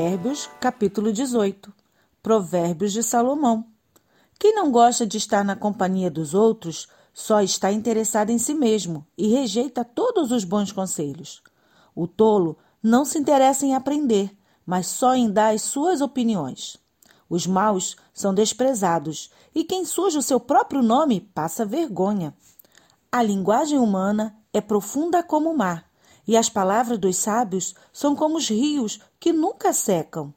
Provérbios, capítulo 18. Provérbios de Salomão. Quem não gosta de estar na companhia dos outros só está interessado em si mesmo e rejeita todos os bons conselhos. O tolo não se interessa em aprender, mas só em dar as suas opiniões. Os maus são desprezados e quem suja o seu próprio nome passa vergonha. A linguagem humana é profunda como o mar e as palavras dos sábios são como os rios que nunca secam.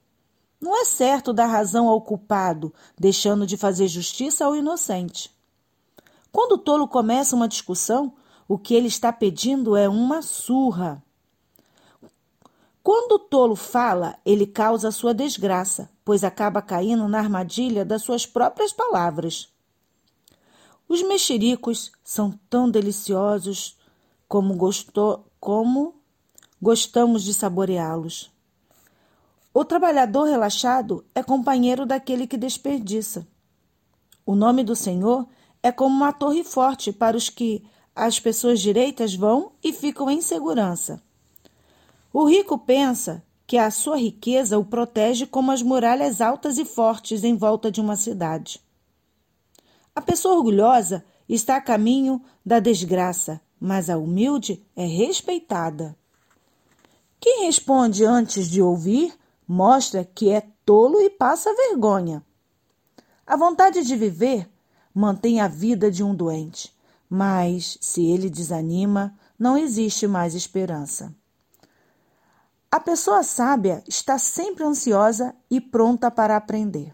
Não é certo dar razão ao culpado, deixando de fazer justiça ao inocente. Quando o tolo começa uma discussão, o que ele está pedindo é uma surra. Quando o tolo fala, ele causa sua desgraça, pois acaba caindo na armadilha das suas próprias palavras. Os mexericos são tão deliciosos como gostou, como gostamos de saboreá-los. O trabalhador relaxado é companheiro daquele que desperdiça. O nome do Senhor é como uma torre forte para os que as pessoas direitas vão e ficam em segurança. O rico pensa que a sua riqueza o protege como as muralhas altas e fortes em volta de uma cidade. A pessoa orgulhosa está a caminho da desgraça mas a humilde é respeitada. Quem responde antes de ouvir mostra que é tolo e passa vergonha. A vontade de viver mantém a vida de um doente, mas se ele desanima, não existe mais esperança. A pessoa sábia está sempre ansiosa e pronta para aprender.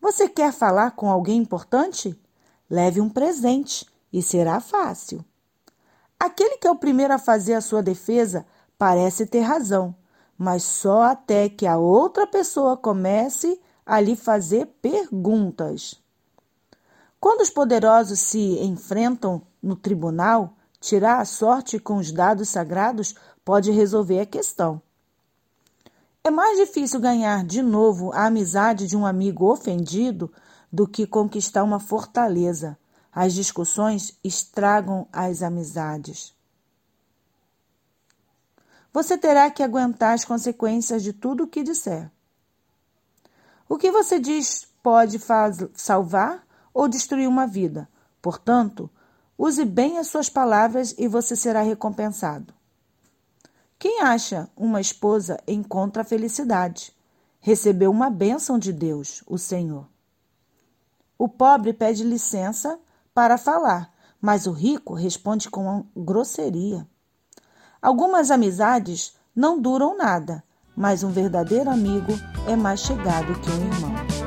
Você quer falar com alguém importante? Leve um presente e será fácil. Aquele que é o primeiro a fazer a sua defesa parece ter razão, mas só até que a outra pessoa comece a lhe fazer perguntas. Quando os poderosos se enfrentam no tribunal, tirar a sorte com os dados sagrados pode resolver a questão. É mais difícil ganhar de novo a amizade de um amigo ofendido do que conquistar uma fortaleza. As discussões estragam as amizades. Você terá que aguentar as consequências de tudo o que disser. O que você diz pode salvar ou destruir uma vida. Portanto, use bem as suas palavras e você será recompensado. Quem acha uma esposa encontra a felicidade. Recebeu uma bênção de Deus, o Senhor. O pobre pede licença para falar, mas o rico responde com grosseria. Algumas amizades não duram nada, mas um verdadeiro amigo é mais chegado que um irmão.